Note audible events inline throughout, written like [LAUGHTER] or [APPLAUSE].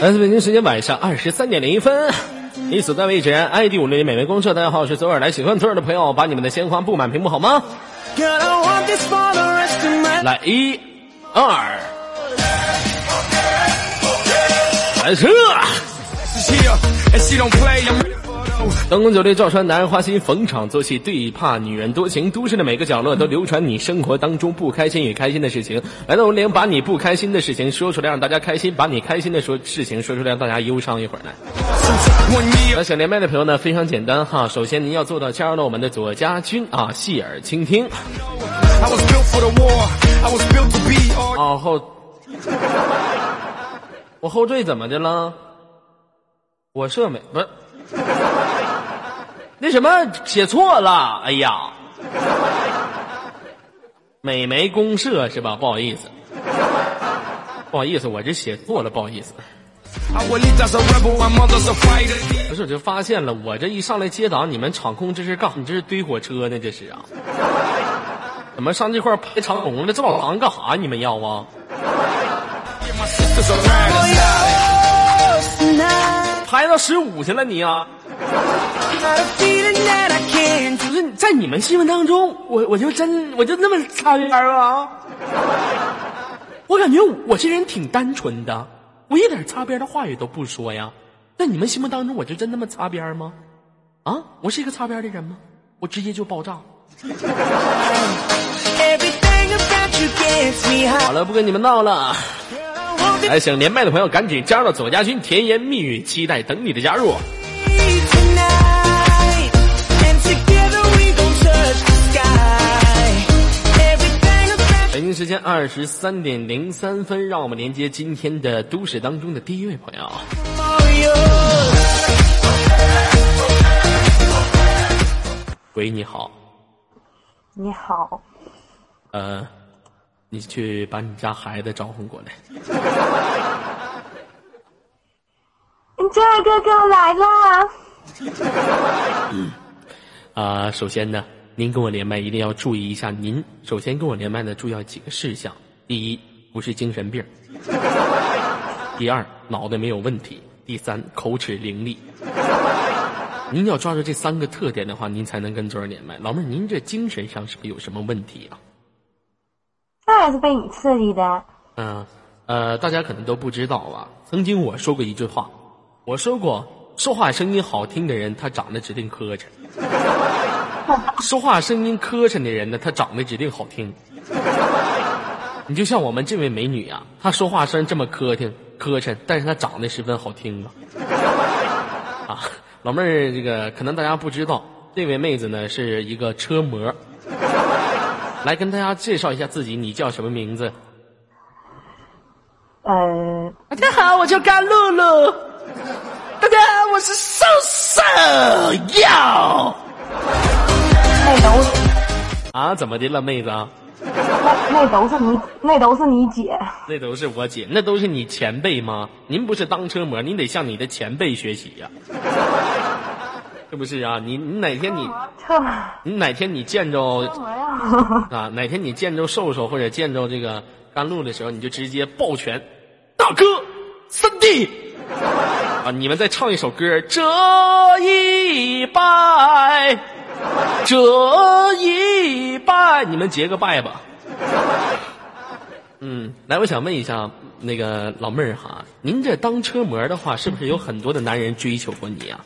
来自北京时间晚上二十三点零一分，你所在位置 ID 五六零美味公社，大家好，我是左耳来喜欢左耳的朋友，把你们的鲜花布满屏幕好吗？来一、二，来车。灯红酒绿照穿男人花心，逢场作戏，最怕女人多情。都市的每个角落都流传你生活当中不开心与开心的事情。来到我连把你不开心的事情说出来，让大家开心；把你开心的说事情说出来，让大家忧伤一会儿来。那想连麦的朋友呢，非常简单哈。首先您要做到加入到我们的左家军啊，细耳倾听。啊后，我后缀怎么的了？我设美不是。那什么写错了，哎呀，美眉公社是吧？不好意思，不好意思，我这写错了，不好意思。不是，我就发现了，我这一上来接档，你们场控这是干？你这是堆火车呢？这是啊？怎么上这块排长龙了？这么长干啥？你们要啊？排到十五去了，你啊？就是在你们心目当中，我我就真我就那么擦边啊？我感觉我这人挺单纯的，我一点擦边的话语都不说呀。在你们心目当中，我就真那么擦边吗？啊，我是一个擦边的人吗？我直接就爆炸。[LAUGHS] 好了，不跟你们闹了。来，想连麦的朋友赶紧加入到左家军，甜言蜜语，期待等你的加入。北京时间二十三点零三分，让我们连接今天的都市当中的第一位朋友。喂，你好。你好。呃。你去把你家孩子招呼过来。你这哥哥来了。嗯，啊，首先呢，您跟我连麦一定要注意一下，您首先跟我连麦的注意几个事项：第一，不是精神病；第二，脑袋没有问题；第三，口齿伶俐。您要抓住这三个特点的话，您才能跟昨儿连麦。老妹儿，您这精神上是不是有什么问题啊？那也是被你刺激的。嗯，呃，大家可能都不知道吧？曾经我说过一句话，我说过，说话声音好听的人，他长得指定磕碜；[LAUGHS] 说话声音磕碜的人呢，他长得指定好听。你就像我们这位美女啊，她说话声这么磕碜磕碜，但是她长得十分好听啊。啊，老妹儿，这个可能大家不知道，这位妹子呢是一个车模。[LAUGHS] 来跟大家介绍一下自己，你叫什么名字？呃，大家好，我叫甘露露。大家好，我是瘦瘦要。那都是啊？怎么的了，妹子？那那都是你，那都是你姐。那都是我姐，那都是你前辈吗？您不是当车模，您得向你的前辈学习呀。是不是啊？你你哪天你你哪天你见着啊？哪天你见着瘦瘦或者见着这个甘露的时候，你就直接抱拳，大哥，三弟啊！你们再唱一首歌，这一拜，这一拜，你们结个拜吧。嗯，来，我想问一下那个老妹儿哈，您这当车模的话，是不是有很多的男人追求过你呀？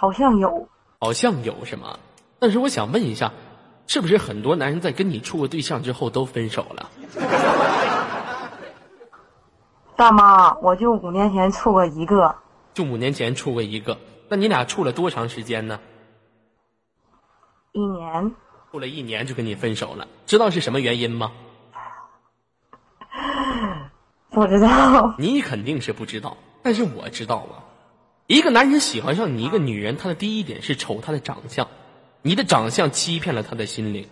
好像有，好像有是吗？但是我想问一下，是不是很多男人在跟你处过对象之后都分手了？[LAUGHS] 大妈，我就五年前处过一个，就五年前处过一个。那你俩处了多长时间呢？一年。处了一年就跟你分手了，知道是什么原因吗？[LAUGHS] 不知道。你肯定是不知道，但是我知道啊。一个男人喜欢上你一个女人，他的第一点是瞅她的长相，你的长相欺骗了他的心灵。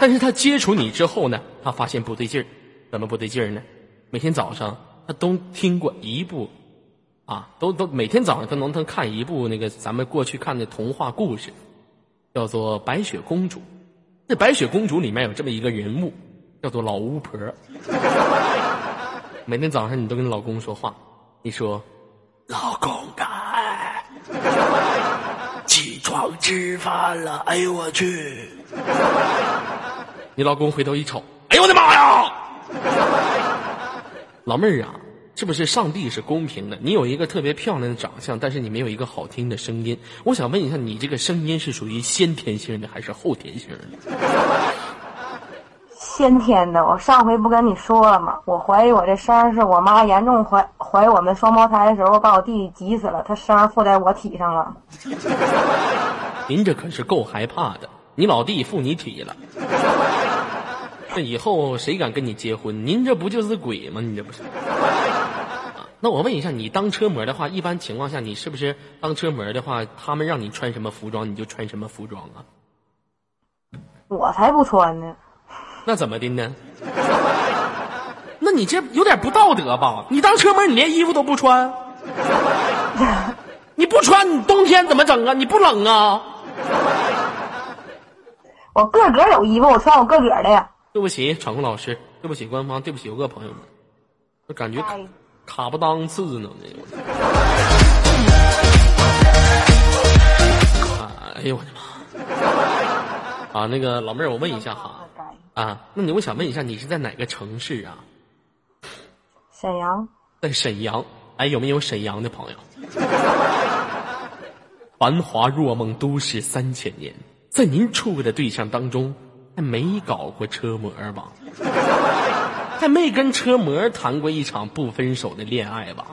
但是他接触你之后呢，他发现不对劲儿，怎么不对劲儿呢？每天早上他都听过一部，啊，都都每天早上他能能看一部那个咱们过去看的童话故事，叫做《白雪公主》。这白雪公主里面有这么一个人物，叫做老巫婆。[LAUGHS] 每天早上你都跟老公说话，你说：“老公啊，起床吃饭了。”哎呦我去！你老公回头一瞅，哎呦我的妈呀！老妹儿啊，是不是上帝是公平的？你有一个特别漂亮的长相，但是你没有一个好听的声音。我想问一下，你这个声音是属于先天性的还是后天性的？先天的。我上回不跟你说了吗？我怀疑我这声儿是我妈严重怀怀我们双胞胎的时候，把我弟弟急死了，他声儿附在我体上了。[LAUGHS] 您这可是够害怕的，你老弟附你体了。[LAUGHS] 那以后谁敢跟你结婚？您这不就是鬼吗？你这不是？啊，[LAUGHS] 那我问一下，你当车模的话，一般情况下，你是不是当车模的话，他们让你穿什么服装，你就穿什么服装啊？我才不穿呢。那怎么的呢？那你这有点不道德吧？你当车模，你连衣服都不穿？你不穿，你冬天怎么整啊？你不冷啊？我个个有衣服，我穿我个个的呀。对不起，场控老师，对不起官方，对不起游客朋友们，我感觉卡哎卡不当次呢。啊，哎呦我的妈！啊，那个老妹儿，我问一下哈，啊，那你我想问一下，你是在哪个城市啊？沈阳，在沈阳。哎，有没有沈阳的朋友？[LAUGHS] 繁华若梦，都市三千年，在您处过的对象当中，还没搞过车模吧？[LAUGHS] 还没跟车模谈过一场不分手的恋爱吧？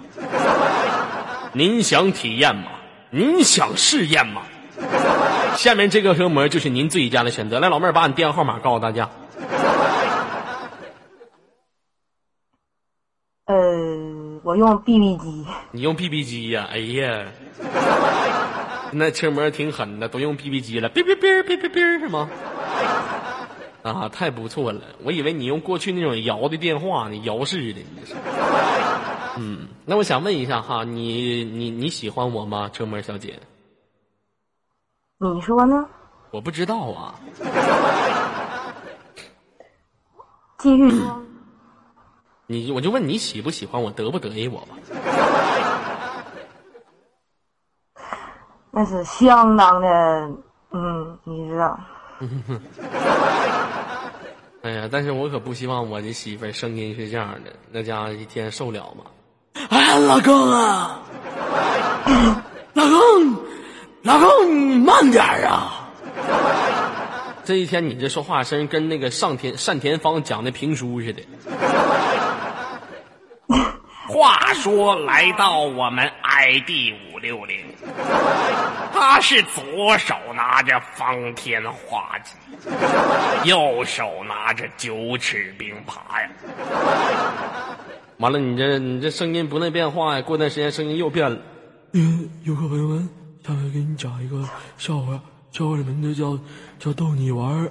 [LAUGHS] 您想体验吗？您想试验吗？下面这个车模就是您最佳的选择。来，老妹儿，把你电话号码告诉大家。呃，我用 BB 机，你用 BB 机呀、哎呀，那车模挺狠的，都用 BB 机了，哔哔哔哔哔哔是吗？啊，太不错了！我以为你用过去那种摇的电话呢，摇式的。嗯，那我想问一下哈，你你你喜欢我吗，车模小姐？你说呢？我不知道啊。继续说。你我就问你喜不喜欢我，得不得意我吧？[LAUGHS] 那是相当的，嗯，你知道。[LAUGHS] 哎呀，但是我可不希望我的媳妇儿声音是这样的，那家伙一天受了吗？哎呀，老公啊，老公，老公，你慢点啊！[LAUGHS] 这一天你这说话声跟那个上田单田芳讲的评书似的。话说，来到我们 ID 五六零，他是左手拿着方天画戟，右手拿着九尺钉耙呀。完了，你这你这声音不能变化呀，过段时间声音又变了。嗯，游客朋友们，下面给你讲一个笑话，笑话的名字叫叫逗你玩儿。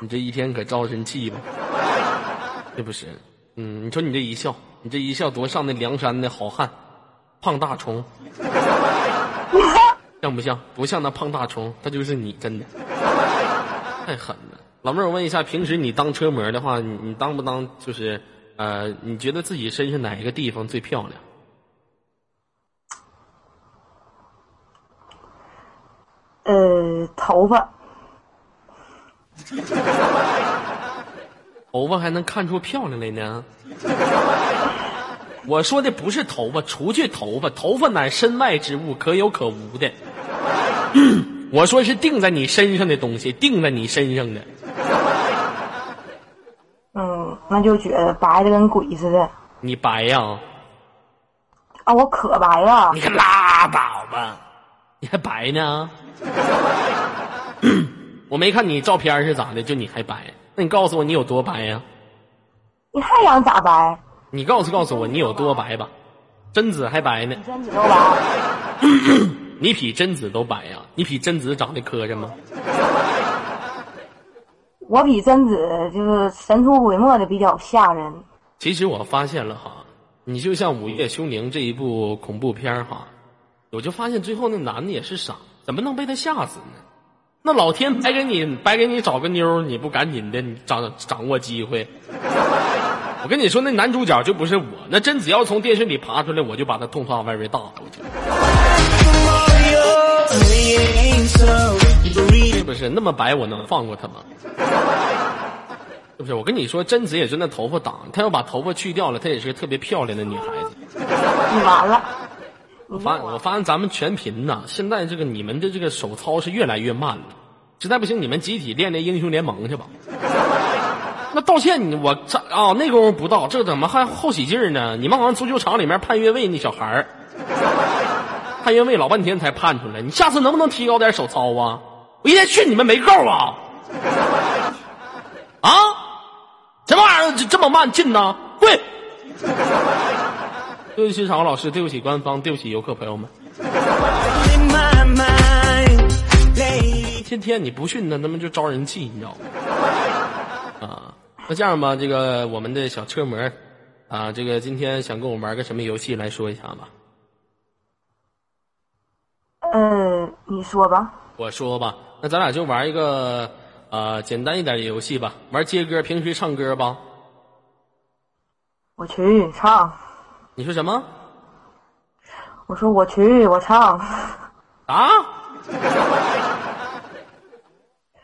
你这一天可招人气吧？这不是，嗯，你说你这一笑，你这一笑多像那梁山的好汉，胖大虫，[LAUGHS] 像不像？不像那胖大虫，他就是你，真的太狠了。老妹儿，我问一下，平时你当车模的话，你你当不当就是呃，你觉得自己身上哪一个地方最漂亮？呃，头发，[LAUGHS] 头发还能看出漂亮来呢？[LAUGHS] 我说的不是头发，除去头发，头发乃身外之物，可有可无的。[LAUGHS] 我说是定在你身上的东西，定在你身上的。嗯，那就觉得白的跟鬼似的。你白呀？啊，我可白了你。可拉倒吧！你还白呢？[LAUGHS] 我没看你照片是咋的，就你还白？那你告诉我你有多白呀？你还想咋白？你告诉告诉我你有多白吧？贞子还白呢 [COUGHS] 你，比贞子都白呀？你比贞子长得磕碜吗？我比贞子就是神出鬼没的比较吓人。其实我发现了哈，你就像《午夜凶铃》这一部恐怖片儿哈，我就发现最后那男的也是傻，怎么能被他吓死呢？那老天白给你白给你找个妞，你不赶紧的掌掌握机会？我跟你说，那男主角就不是我，那贞子要从电视里爬出来，我就把他痛放外边大，是不是那么白，我能放过他吗？是不是？我跟你说，贞子也是那头发挡，她要把头发去掉了，她也是个特别漂亮的女孩子。你完了，我发我发现咱们全频呐，现在这个你们的这个手操是越来越慢了，实在不行你们集体练练英雄联盟去吧。[LAUGHS] 那道歉你我这啊那功夫不到，这怎么还后起劲儿呢？你们好像足球场里面判越位那小孩儿，[LAUGHS] 判越位老半天才判出来，你下次能不能提高点手操啊？我一天训你们没够啊！[LAUGHS] 啊，什么玩意儿这这么慢进呢？跪！对不起，场老师，对不起官方，对不起游客朋友们。天天你不训他，他们就招人气，你知道吗？啊，那这样吧，这个我们的小车模啊，这个今天想跟我玩个什么游戏来说一下吧？呃，你说吧。我说吧，那咱俩就玩一个呃简单一点的游戏吧，玩接歌，平时唱歌吧。我去唱。你说什么？我说我去，我唱。啊？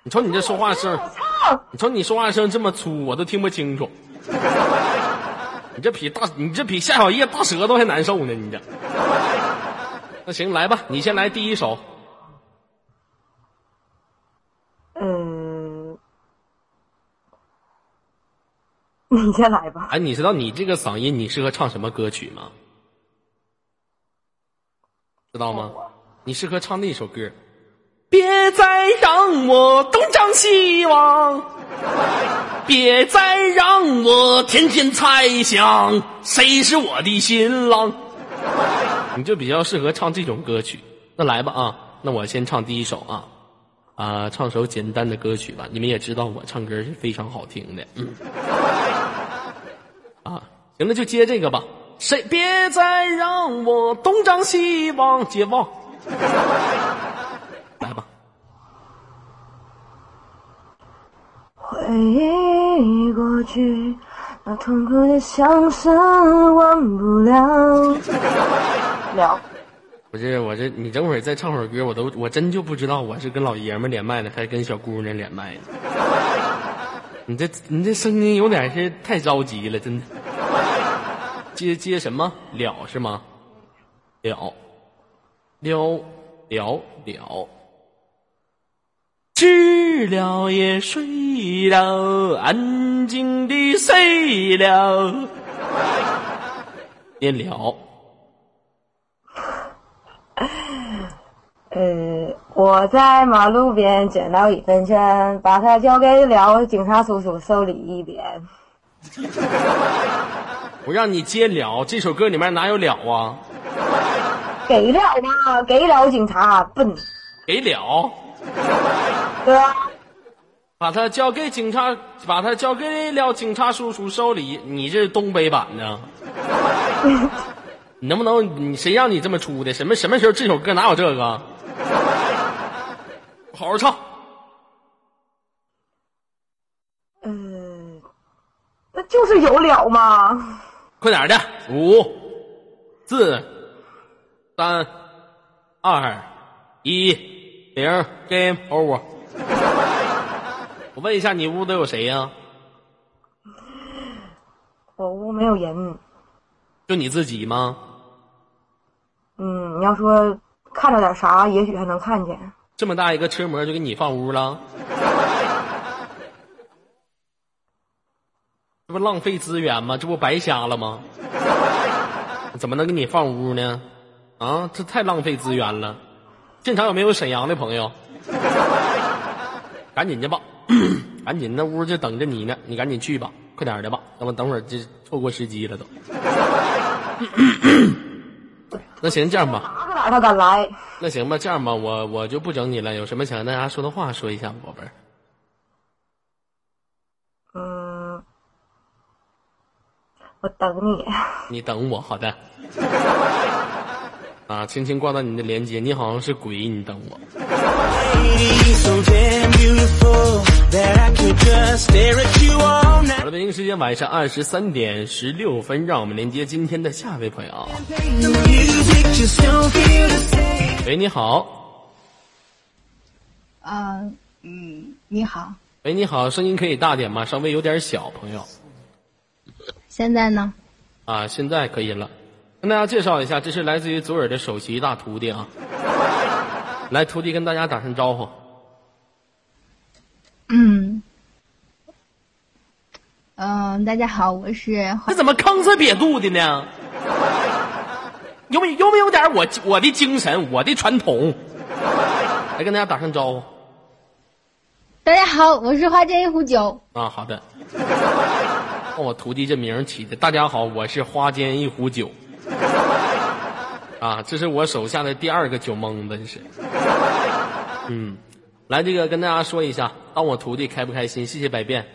你瞅你这说话声，你瞅你说话声这么粗，我都听不清楚。你这比大，你这比夏小叶大舌头还难受呢，你这。那行，来吧，你先来第一首。嗯，你先来吧。哎，你知道你这个嗓音，你适合唱什么歌曲吗？知道吗？你适合唱那首歌。别再让我东张西望，别再让我天天猜想谁是我的新郎。你就比较适合唱这种歌曲。那来吧啊，那我先唱第一首啊。啊，唱首简单的歌曲吧。你们也知道我唱歌是非常好听的，嗯。啊，行了，就接这个吧。谁别再让我东张西望，接望。来吧。回忆过去，那痛苦的相思忘不了。了。不是我这，你等会儿再唱会儿歌，我都我真就不知道我是跟老爷们连麦呢，还是跟小姑娘连麦呢。你这你这声音有点是太着急了，真的。接接什么了是吗？了了了了，知了也睡了，安静的睡了。别了。呃，我在马路边捡到一分钱，把它交给了警察叔叔手里一边。[LAUGHS] 我让你接了，这首歌里面哪有了啊？给了吗？给了警察，笨。给了。对啊。把它交给警察，把它交给了警察叔叔手里。你这是东北版的。[LAUGHS] 你能不能？你谁让你这么出的？什么什么时候这首歌哪有这个？[LAUGHS] 好好唱。嗯，那就是有了吗？快点的，五、四、三、二、一，零，Game Over。[LAUGHS] 我问一下，你屋都有谁呀？我屋没有人。就你自己吗？嗯，你要说看着点啥，也许还能看见。这么大一个车模就给你放屋了，[LAUGHS] 这不浪费资源吗？这不白瞎了吗？怎么能给你放屋呢？啊，这太浪费资源了。现场有没有沈阳的朋友？赶紧去吧，赶紧那屋就等着你呢，你赶紧去吧，快点的吧，要不等会儿就错过时机了都。[COUGHS] 那行，这样吧。他敢来？那行吧，这样吧，我我就不整你了。有什么想跟大家说的话，说一下，宝贝儿。嗯，我等你。你等我，好的。[LAUGHS] 啊，轻轻挂断你的连接，你好像是鬼，你等我。京时间晚上二十三点十六分，让我们连接今天的下一位朋友。喂，你好，啊，嗯，你好，喂，你好，声音可以大点吗？稍微有点小，朋友。现在呢？啊，现在可以了。跟大家介绍一下，这是来自于左耳的首席大徒弟啊。[LAUGHS] 来，徒弟跟大家打声招呼。嗯，嗯、大家好，我是这怎么吭哧瘪肚的呢？有没有没有点我我的精神，我的传统？来跟大家打声招呼大家好，我是花间一壶酒。啊！好的。看我徒弟这名起的，大家好，我是花间一壶酒。啊，这是我手下的第二个酒蒙子，这是。嗯，来，这个跟大家说一下，当我徒弟开不开心？谢谢百变。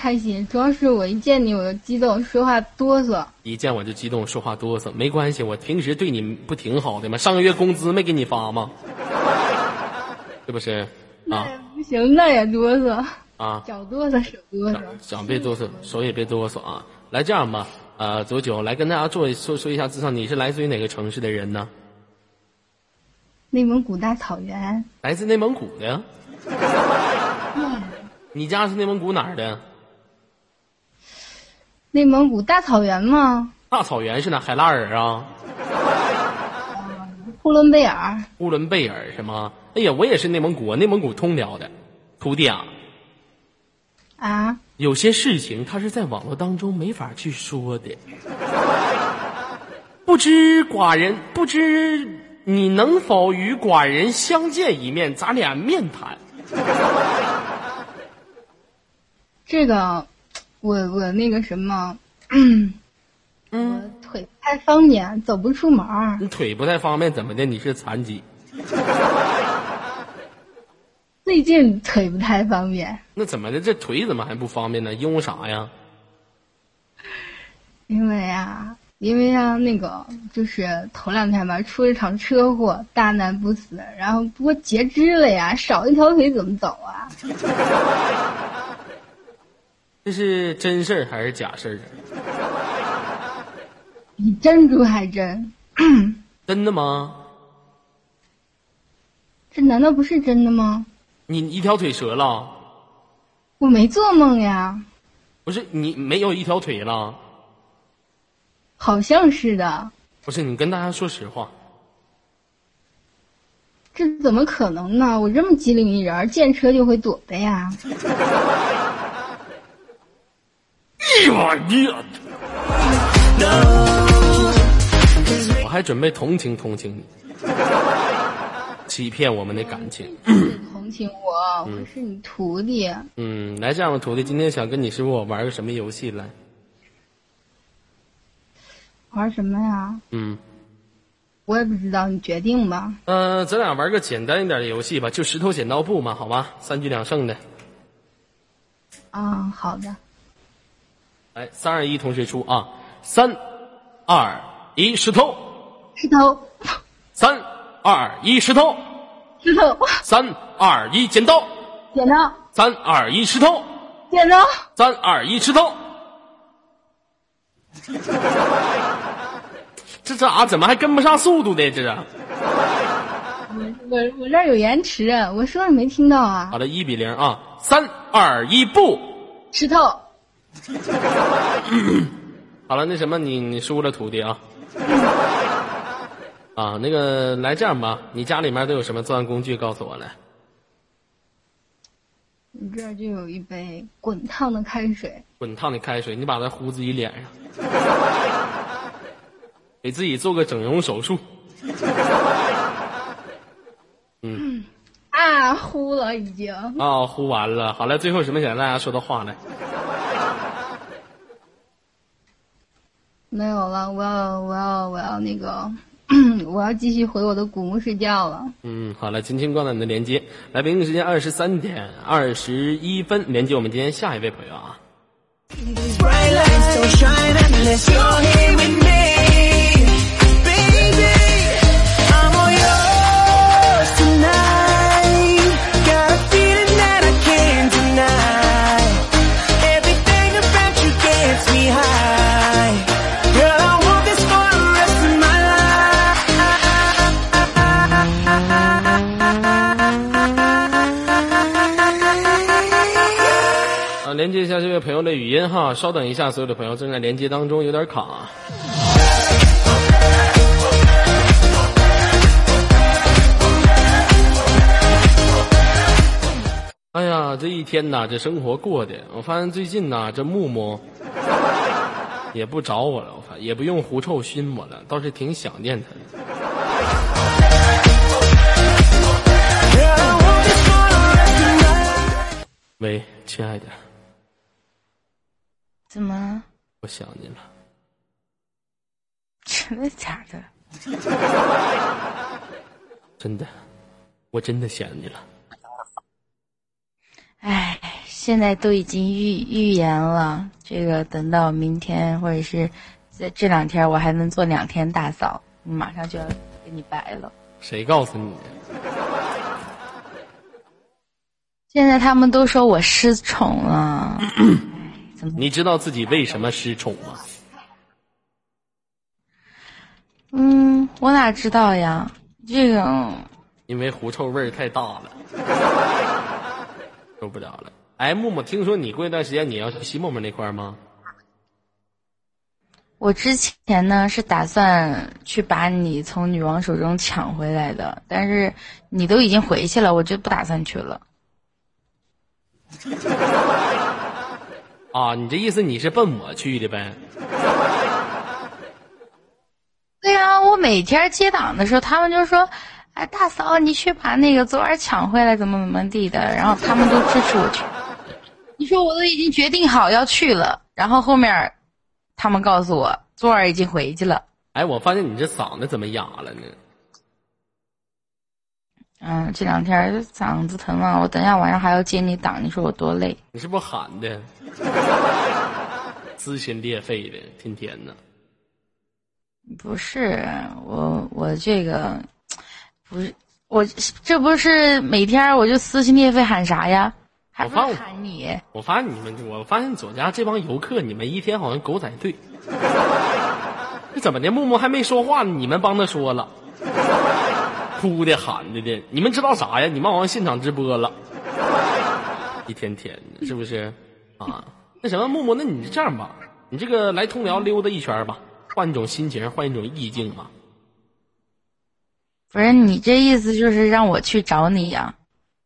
开心，主要是我一见你我就激动，说话哆嗦。一见我就激动，说话哆嗦，没关系，我平时对你不挺好的吗？上个月工资没给你发吗？[LAUGHS] 是不是？啊不行，那也哆嗦，啊，脚哆嗦，手哆嗦。脚别哆嗦，手也别哆嗦啊！来，这样吧，呃，左九来跟大家做一说说一下自上，你是来自于哪个城市的人呢？内蒙古大草原，来自内蒙古的。你家是内蒙古哪儿的？内蒙古大草原吗，大草原是哪？海拉尔啊，呼伦贝尔。呼伦贝尔是吗？哎呀，我也是内蒙古，内蒙古通辽的。徒弟啊，啊，有些事情他是在网络当中没法去说的。不知寡人，不知你能否与寡人相见一面，咱俩面谈。这个，我我那个什么，嗯，我腿不太方便，走不出门儿。你腿不太方便，怎么的？你是残疾？[LAUGHS] 最近腿不太方便，那怎么的？这腿怎么还不方便呢？因为啥呀？因为啊，因为啊，那个就是头两天吧，出了场车祸，大难不死，然后不过截肢了呀，少一条腿怎么走啊？[LAUGHS] 这是真事儿还是假事儿啊？比珍珠还真，[CLEARS THROAT] 真的吗？这难道不是真的吗？你一条腿折了？我没做梦呀，不是你没有一条腿了？好像是的，不是你跟大家说实话，这怎么可能呢？我这么机灵一人，见车就会躲的呀。[LAUGHS] 我还准备同情同情你，欺骗我们的感情。同情我，我是你徒弟。嗯，来这样的，徒弟，今天想跟你师傅玩个什么游戏来？玩什么呀？嗯，我也不知道，你决定吧。呃，咱俩玩个简单一点的游戏吧，就石头剪刀布嘛，好吧？三局两胜的。啊，好的。来，三二一，同学出啊！三二一，石头！石头，三二一，石头！石头，三二一，剪刀！剪刀，三二一，石头！剪刀，三二一，石头！[LAUGHS] 这这啊怎么还跟不上速度呢？这是。我我这儿有延迟，我说你没听到啊？好的，一比零啊！三二一，不！石头，[COUGHS] 好了，那什么，你你输了，徒弟啊。[COUGHS] 啊，那个来这样吧，你家里面都有什么作案工具？告诉我来。你这儿就有一杯滚烫的开水，滚烫的开水，你把它糊自己脸上，[COUGHS] 给自己做个整容手术。嗯啊，呼了已经。啊，呼完了。好了，最后什么想跟大家说的话来？没有了，我要我要我要那个，[COUGHS] 我要继续回我的古墓睡觉了。嗯，好了，轻轻挂断你的连接。来，北京时间二十三点二十一分，连接我们今天下一位朋友啊。这位朋友的语音哈，稍等一下，所有的朋友正在连接当中，有点卡。哎呀，这一天呐，这生活过的，我发现最近呐，这木木也不找我了，我发也不用狐臭熏我了，倒是挺想念他的。喂，亲爱的，怎么？我想你了。真的假的？[LAUGHS] 真的，我真的想你了。哎，现在都已经预预言了，这个等到明天或者是在这两天，我还能做两天大嫂，马上就要给你白了。谁告诉你的？现在他们都说我失宠了，[LAUGHS] 怎么？你知道自己为什么失宠吗？嗯，我哪知道呀？这个因为狐臭味儿太大了，[LAUGHS] 受不了了。哎，木木，听说你过一段时间你要去西木木那块儿吗？我之前呢是打算去把你从女王手中抢回来的，但是你都已经回去了，我就不打算去了。[LAUGHS] 啊，你这意思你是奔我去的呗？[LAUGHS] 对呀、我每天接档的时候，他们就说：“哎，大嫂，你去把那个昨晚抢回来，怎么怎么地的。”然后他们都支持我去。你说我都已经决定好要去了，然后后面他们告诉我昨晚已经回去了。哎，我发现你这嗓子怎么哑了呢？嗯，这两天嗓子疼啊，我等一下晚上还要接你档，你说我多累？你是不是喊的？撕心裂肺的，天天的。不是我，我这个不是我，这不是每天我就撕心裂肺喊啥呀？还不是我放喊你？我发现你们，我发现左家这帮游客，你们一天好像狗仔队。[LAUGHS] 这怎么的？木木还没说话呢，你们帮他说了，哭的喊的的，你们知道啥呀？你们好像现场直播了，一天天的，是不是？啊，那什么，木木，那你这样吧，你这个来通辽溜达一圈吧，换一种心情，换一种意境嘛。不是你这意思就是让我去找你呀、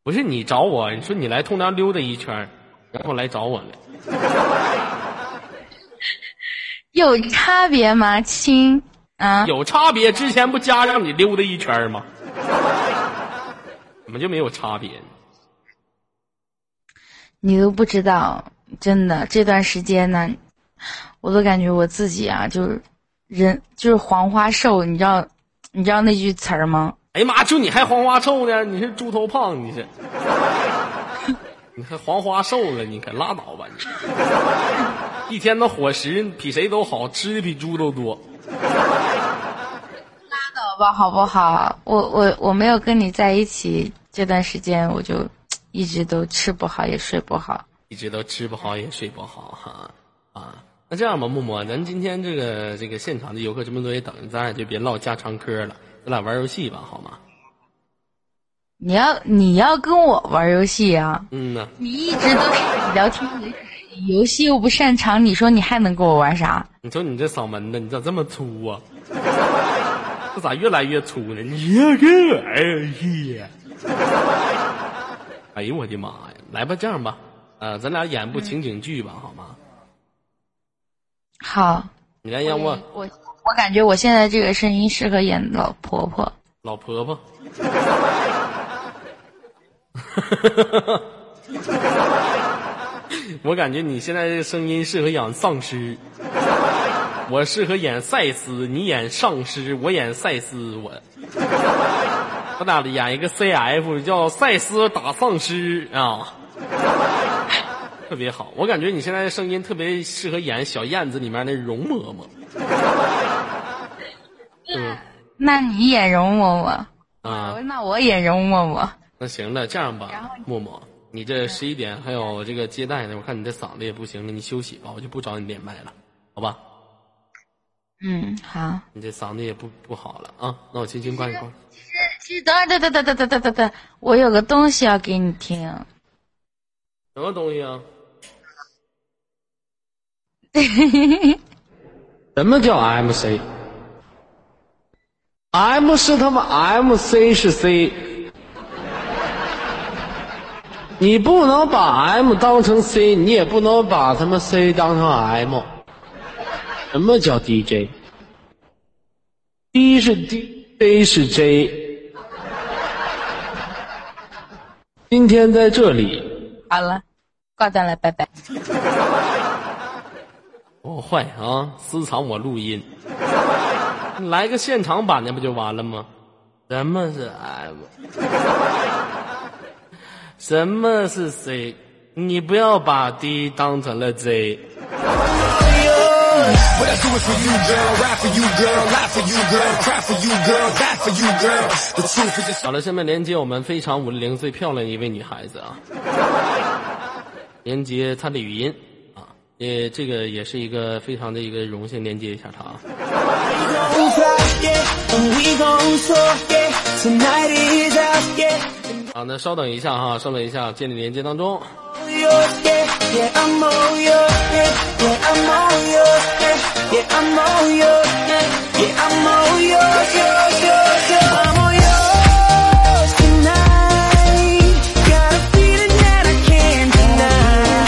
不是你找我，你说你来通辽溜达一圈，然后来找我了。[LAUGHS] 有差别吗，亲？啊，有差别，之前不加让你溜达一圈吗？怎么就没有差别呢？你都不知道，真的这段时间呢，我都感觉我自己啊，就是人就是黄花瘦，你知道，你知道那句词儿吗？哎呀妈，就你还黄花瘦呢？你是猪头胖，你是？[LAUGHS] 你还黄花瘦了？你可拉倒吧你！[LAUGHS] 一天的伙食比谁都好，吃的比猪都多。好吧，好不好？我我我没有跟你在一起这段时间，我就一直都吃不好，也睡不好。一直都吃不好也睡不好哈啊！那这样吧，木木，咱今天这个这个现场的游客这么多也等着，咱俩就别唠家常嗑了，咱俩玩游戏吧，好吗？你要你要跟我玩游戏啊？嗯呐，你一直都是聊天游戏又不擅长，你说你还能跟我玩啥？你说你这嗓门子，你咋这么粗啊？这咋越来越粗呢？你要跟戏呀？哎呦我的妈呀！来吧，这样吧，呃，咱俩演部情景剧吧，好吗？好，你来演我我我感觉我现在这个声音适合演老婆婆。老婆婆。[LAUGHS] 我感觉你现在这个声音适合演丧尸，我适合演赛斯，你演丧尸，我演赛斯，我，[LAUGHS] 我俩演一个 CF 叫赛斯打丧尸啊，[LAUGHS] 特别好。我感觉你现在的声音特别适合演小燕子里面的容嬷嬷。[LAUGHS] 嗯那你演容嬷嬷，啊，那我演容嬷嬷。那行了，这样吧默默，你这十一点还有这个接待呢，我看你这嗓子也不行了，你休息吧，我就不找你连麦了，好吧？嗯，好。你这嗓子也不不好了啊，那我轻轻挂一挂。其实等会儿，等等等等等等等等，我有个东西要给你听。什么东西啊？[LAUGHS] 什么叫 MC？M 是他妈 MC 是 C，你不能把 M 当成 C，你也不能把他妈 C 当成 M。什么叫 DJ？D 是 D，J 是 J。今天在这里，好了，挂断了，拜拜。我坏啊！私藏我录音，来个现场版的不就完了吗？什么是 M？什么是 C？你不要把 D 当成了 J。What I do it for you, girl. Rap for you, girl. Laugh for you, girl. Cry for you, girl. That for you, girl. The truth is 好了，下面连接我们非常五零零最漂亮的一位女孩子啊，连接她的语音啊，也这个也是一个非常的一个荣幸，连接一下她啊。好，那稍等一下哈，稍等一下，建立连接当中。All yours, yeah. Yeah, I'm all yours, yeah. Yeah, I'm all yours, yeah. Yeah, I'm all yours, yeah. Yeah, I'm all yours, yours, yours, yours. I'm all yours tonight. Got a feeling that I can't deny.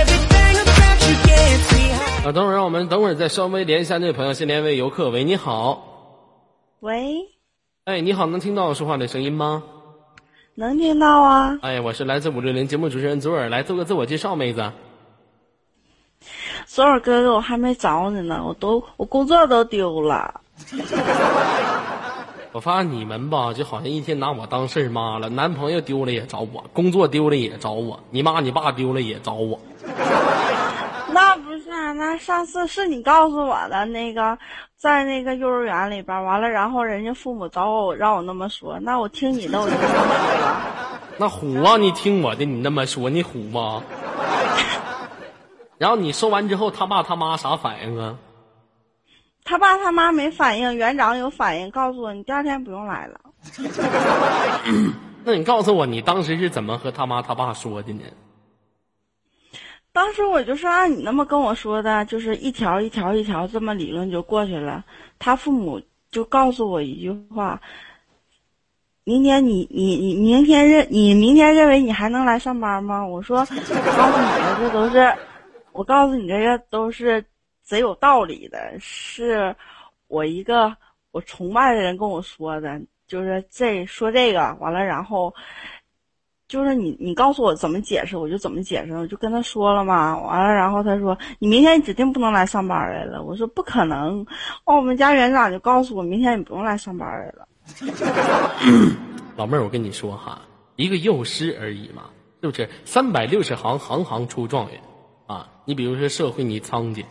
Everything about you gets me high. 啊，等会儿让我们等会儿再稍微连一下那位朋友，先连一位游客。喂，你好，喂，哎，你好，能听到我说话的声音吗？能听到啊？哎，我是来自五六零节目主持人左耳，来做个自我介绍，妹子。左耳哥哥，我还没找你呢，我都我工作都丢了。[LAUGHS] 我发现你们吧，就好像一天拿我当事儿妈了。男朋友丢了也找我，工作丢了也找我，你妈你爸丢了也找我。那那上次是你告诉我的那个，在那个幼儿园里边，完了，然后人家父母找我让我那么说，那我听你的，我就。[LAUGHS] 那虎啊，你听我的，你那么说，你虎吗？[LAUGHS] 然后你说完之后，他爸他妈啥反应啊？他爸他妈没反应，园长有反应，告诉我你第二天不用来了。[COUGHS] 那你告诉我，你当时是怎么和他妈他爸说的呢？当时我就是按你那么跟我说的，就是一条一条一条这么理论就过去了。他父母就告诉我一句话：明天你你你明天认你明天认为你还能来上班吗？我说，我告诉你的这都是，我告诉你这个都是贼有道理的，是我一个我崇拜的人跟我说的，就是这说这个完了，然后。就是你，你告诉我怎么解释，我就怎么解释，我就跟他说了嘛。完了，然后他说你明天指定不能来上班来了。我说不可能，哦，我们家园长就告诉我明天你不用来上班来了。[COUGHS] 老妹儿，我跟你说哈，一个幼师而已嘛，是不是？三百六十行，行行出状元啊！你比如说社会你仓姐，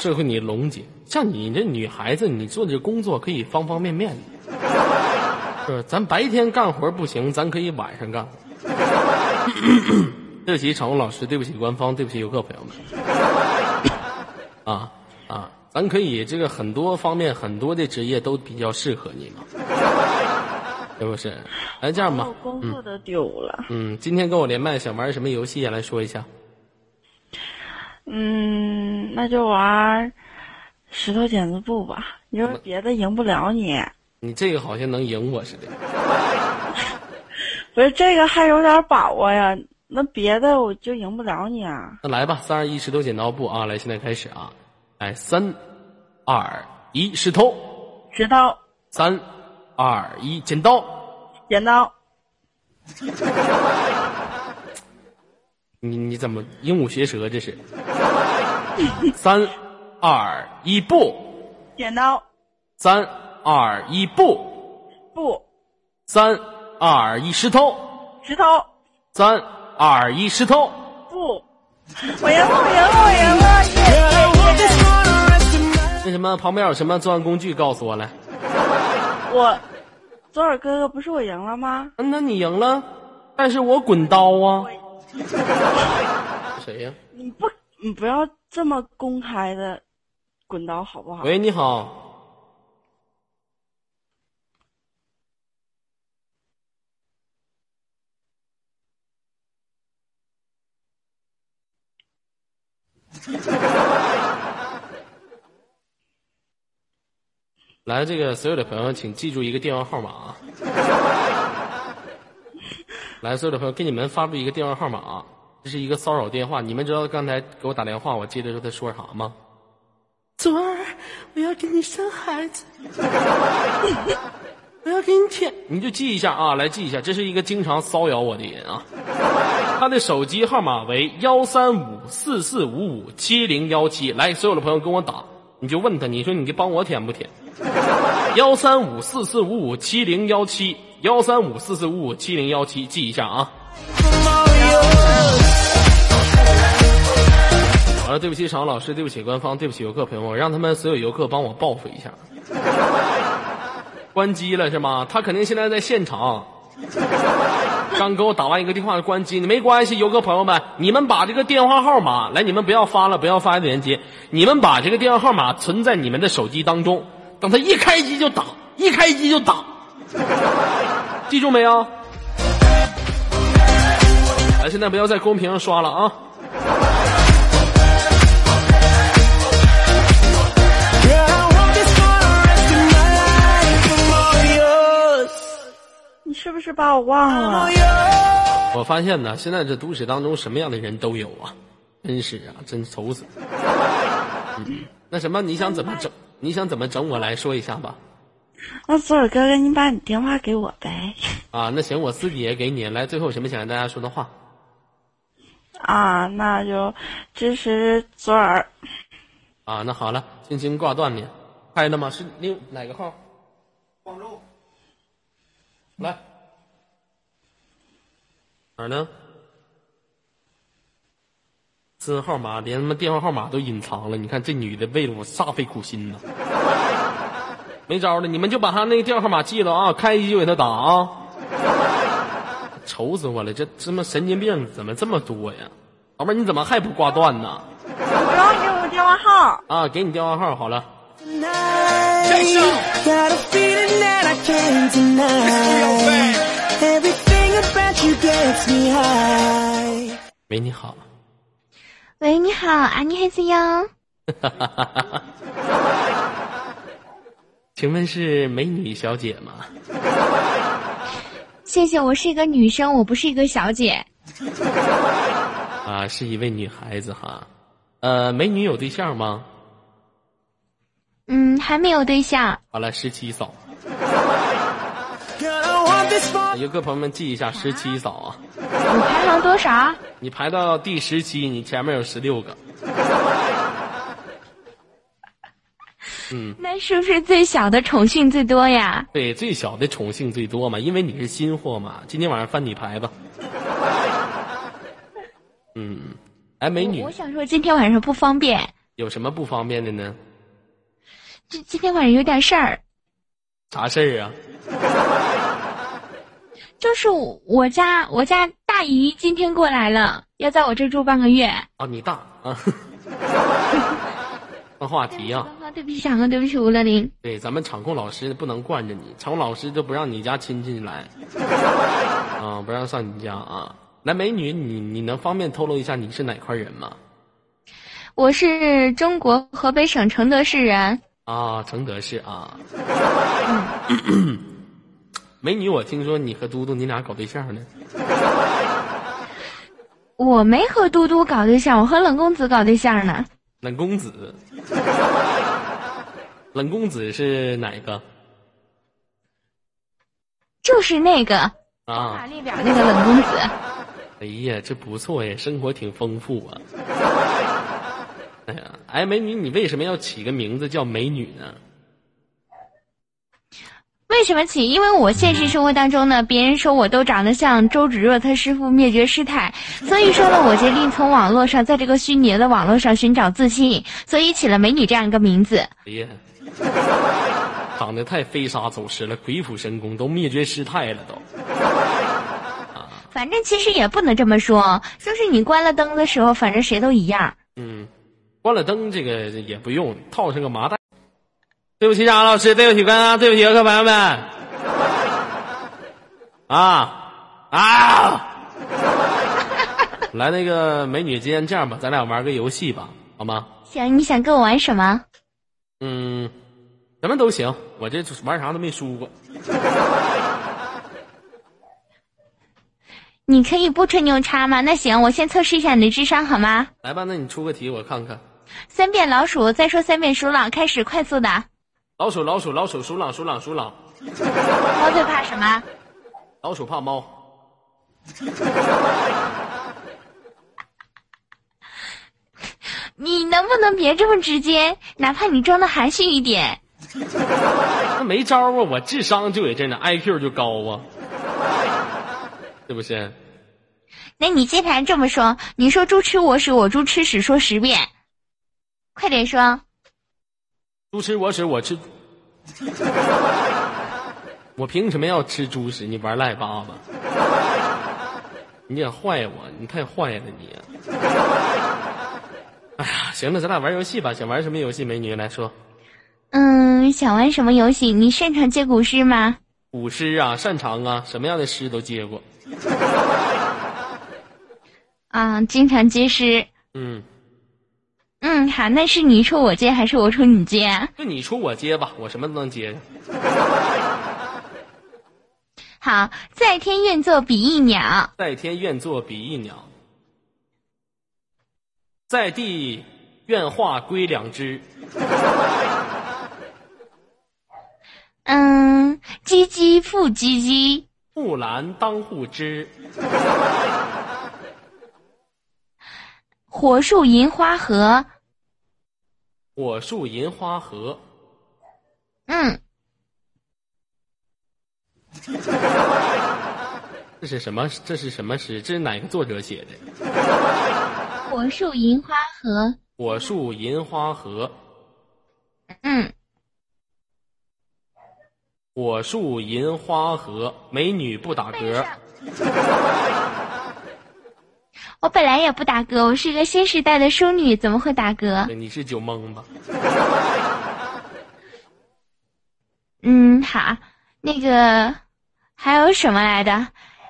社会你龙姐，像你这女孩子，你做的这工作可以方方面面的，是不是？咱白天干活不行，咱可以晚上干。[COUGHS] 对不起，场务老师，对不起官方，对不起游客朋友们。[COUGHS] 啊啊，咱可以这个很多方面很多的职业都比较适合你嘛，是不是？来这样吧，工作都丢了。嗯，今天跟我连麦，想玩什么游戏啊？来说一下。嗯，那就玩石头剪子布吧。你说别的赢不了你，你这个好像能赢我似的。[LAUGHS] 不是这个还有点把握呀。那别的我就赢不了你啊。那来吧，三二一，石头剪刀布啊！来，现在开始啊！来，三二一，石头，石头三二一，剪刀。剪刀，你你怎么鹦鹉学舌？这是。三二一，布。剪刀三二一，布。布三二一，石头。石头三二一，石头。不。我赢了，我赢了，我赢了！那什么，旁边有什么作案工具？告诉我来。我左耳哥哥不是我赢了吗？嗯，那你赢了，但是我滚刀啊。谁呀？你不，你不要这么公开的滚刀好不好？喂，你好。[LAUGHS] 来，这个所有的朋友，请记住一个电话号码啊！[LAUGHS] 来，所有的朋友，给你们发布一个电话号码啊！这是一个骚扰电话，你们知道刚才给我打电话，我接的时候他说啥吗？昨儿我要给你生孩子，[LAUGHS] 我要给你舔，你就记一下啊，来记一下，这是一个经常骚扰我的人啊。他的手机号码为幺三五四四五五七零幺七，来，所有的朋友跟我打，你就问他，你说你就帮我舔不舔？幺三五四四五五七零幺七，幺三五四四五五七零幺七，记一下啊。好了，对不起，常老师，对不起，官方，对不起，游客朋友们，让他们所有游客帮我报复一下。关机了是吗？他肯定现在在现场。刚给我打完一个电话，关机，没关系，游客朋友们，你们把这个电话号码来，你们不要发了，不要发连接，你们把这个电话号码存在你们的手机当中，等他一开机就打，一开机就打，记住没有？来，现在不要在公屏上刷了啊！是不是把我忘了我发现呢，现在这都市当中什么样的人都有啊，真是啊，真愁死。嗯，那什么，你想怎么整？你想怎么整？我来说一下吧。那左耳哥哥，你把你电话给我呗。啊，那行，我自己也给你。来，最后什么想跟大家说的话？啊，那就支持左耳。啊，那好了，轻轻挂断你。开了吗？是另哪个号？广州。来，哪儿呢？身份号码连他妈电话号码都隐藏了。你看这女的为了我煞费苦心呐。没招了，你们就把他那个电话号码记了啊，开机就给他打啊。愁死我了，这他妈神经病怎么这么多呀？老妹儿，你怎么还不挂断呢？不要给我电话号。啊，给你电话号好了。Tonight, 喂，你好。喂，你好，啊，你还是哟。[LAUGHS] 请问是美女小姐吗？[LAUGHS] 谢谢，我是一个女生，我不是一个小姐。[LAUGHS] 啊，是一位女孩子哈。呃，美女有对象吗？嗯，还没有对象。好了，十七嫂游客朋友们记一下，十七嫂啊，我排行多少？你排到第十七，你前面有十六个。[LAUGHS] 嗯那是不是最小的宠幸最多呀？对，最小的宠幸最多嘛，因为你是新货嘛。今天晚上翻你牌吧。[LAUGHS] 嗯，哎，美女我想说今天晚上不方便，有什么不方便的呢？今今天晚上有点事儿，啥事儿啊？[LAUGHS] 就是我家我家大姨今天过来了，要在我这住半个月。啊，你大啊。换话题啊。对不起，小哥，对不起，吴乐林。对，咱们场控老师不能惯着你，场控老师就不让你家亲戚来，啊，不让上你家啊。来，美女，你你能方便透露一下你是哪块人吗？我是中国河北省承德市人。啊，承德市啊。[CLEARS THROAT] 美女，我听说你和嘟嘟你俩搞对象呢？[LAUGHS] 我没和嘟嘟搞对象，我和冷公子搞对象呢。冷公子，冷公子是哪个就是那个啊那个冷公子。哎呀，这不错呀，生活挺丰富啊。哎呀，哎，美女，你为什么要起个名字叫美女呢？为什么起？因为我现实生活当中呢，别人说我都长得像周芷若她师傅灭绝师太，所以说呢，我决定从网络上，在这个虚拟的网络上寻找自信，所以起了美女这样一个名字。哎呀，长得太飞沙走石了，鬼斧神工，都灭绝师太了都。反正其实也不能这么说，就是你关了灯的时候，反正谁都一样。嗯，关了灯这个也不用，套上个麻袋。对不起，张老师，对不起，观众，对不起，游客朋友们。啊啊！[LAUGHS] 来，那个美女，今天这样吧，咱俩玩个游戏吧，好好吗？行，你想跟我玩什么？嗯，什么都行，我这玩啥都没输过。[LAUGHS] 你可以不吹牛叉吗？那行，我先测试一下你的智商好吗？来吧，那你出个题我看看。三遍老鼠，再说三遍鼠狼，开始，快速的。老鼠，老鼠，老鼠，鼠狼，鼠狼，鼠狼。猫最怕什么？老鼠怕猫。你能不能别这么直接？哪怕你装的含蓄一点。那没招啊，我智商就在这呢，IQ 就高啊，是不是？那你接盘这么说，你说猪吃我屎，我猪吃屎，说十遍，快点说。猪吃我屎，我吃。我凭什么要吃猪屎？你玩赖巴吧？你也坏我，你太坏了你！哎呀，行了，咱俩玩游戏吧。想玩什么游戏？美女来说。嗯，想玩什么游戏？你擅长接古诗吗？古诗啊，擅长啊，什么样的诗都接过。啊，经常接诗。嗯嗯，好，那是你出我接还是我出你接啊？就你出我接吧，我什么都能接。[LAUGHS] 好，在天愿作比翼鸟，在天愿作比翼鸟，在地愿化归两只。嗯，唧唧复唧唧，木兰当户织，[LAUGHS] 火树银花合。火树银花合。嗯，[LAUGHS] 这是什么？这是什么诗？这是哪个作者写的？火树银花合。火树银花合，嗯，火树银花合，美女不打嗝。我本来也不打嗝，我是一个新时代的淑女，怎么会打嗝？你是酒蒙吧？嗯，好，那个还有什么来的？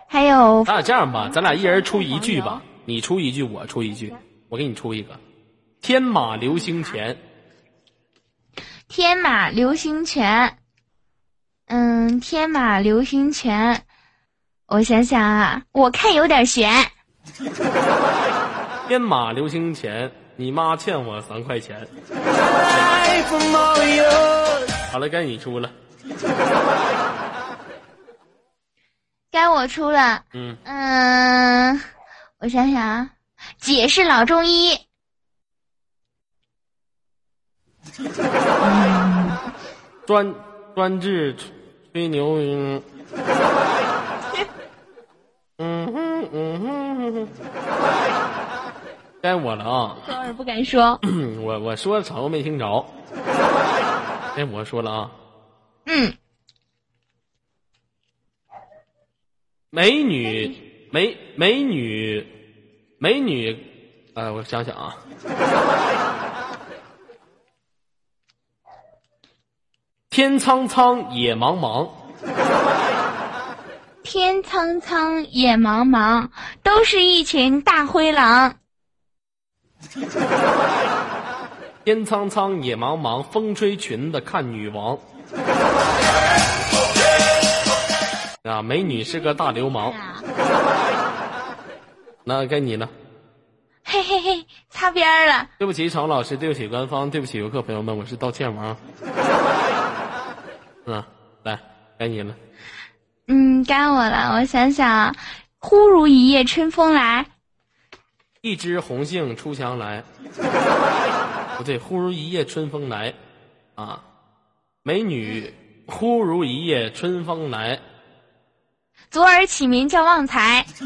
还有咱俩这样吧，咱俩一人出一句吧，你出一句，我出一句，我给你出一个。天马流星拳，天马流星拳。嗯，天马流星拳，我想想啊，我看有点悬。[LAUGHS] 天马流星前，你妈欠我三块钱。好了，该你出了。该我出了。嗯，嗯，我想想啊，姐是老中医。专专治吹牛。嗯嗯哼嗯哼，该我了啊！不敢说。[CLEARS THROAT] 我我说的场都没听着。该我说了啊！嗯，美女，美美女，美女，呃，我想想啊，天苍苍，野茫茫，天苍苍，野茫茫，都是一群大灰狼。[LAUGHS] 天苍苍，野茫茫，风吹裙子看女王。啊，美女是个大流氓，啊 [LAUGHS] 那该你了。嘿嘿嘿，擦边了。对不起，常老师，对不起官方，对不起游客朋友们，我是道歉王。[LAUGHS] 嗯，来，该你了。嗯，该我了。我想想，忽如一夜春风来。一枝红杏出墙来，[LAUGHS] 不对，忽如一夜春风来，啊，美女，忽如一夜春风来，左耳起名叫旺财。[LAUGHS]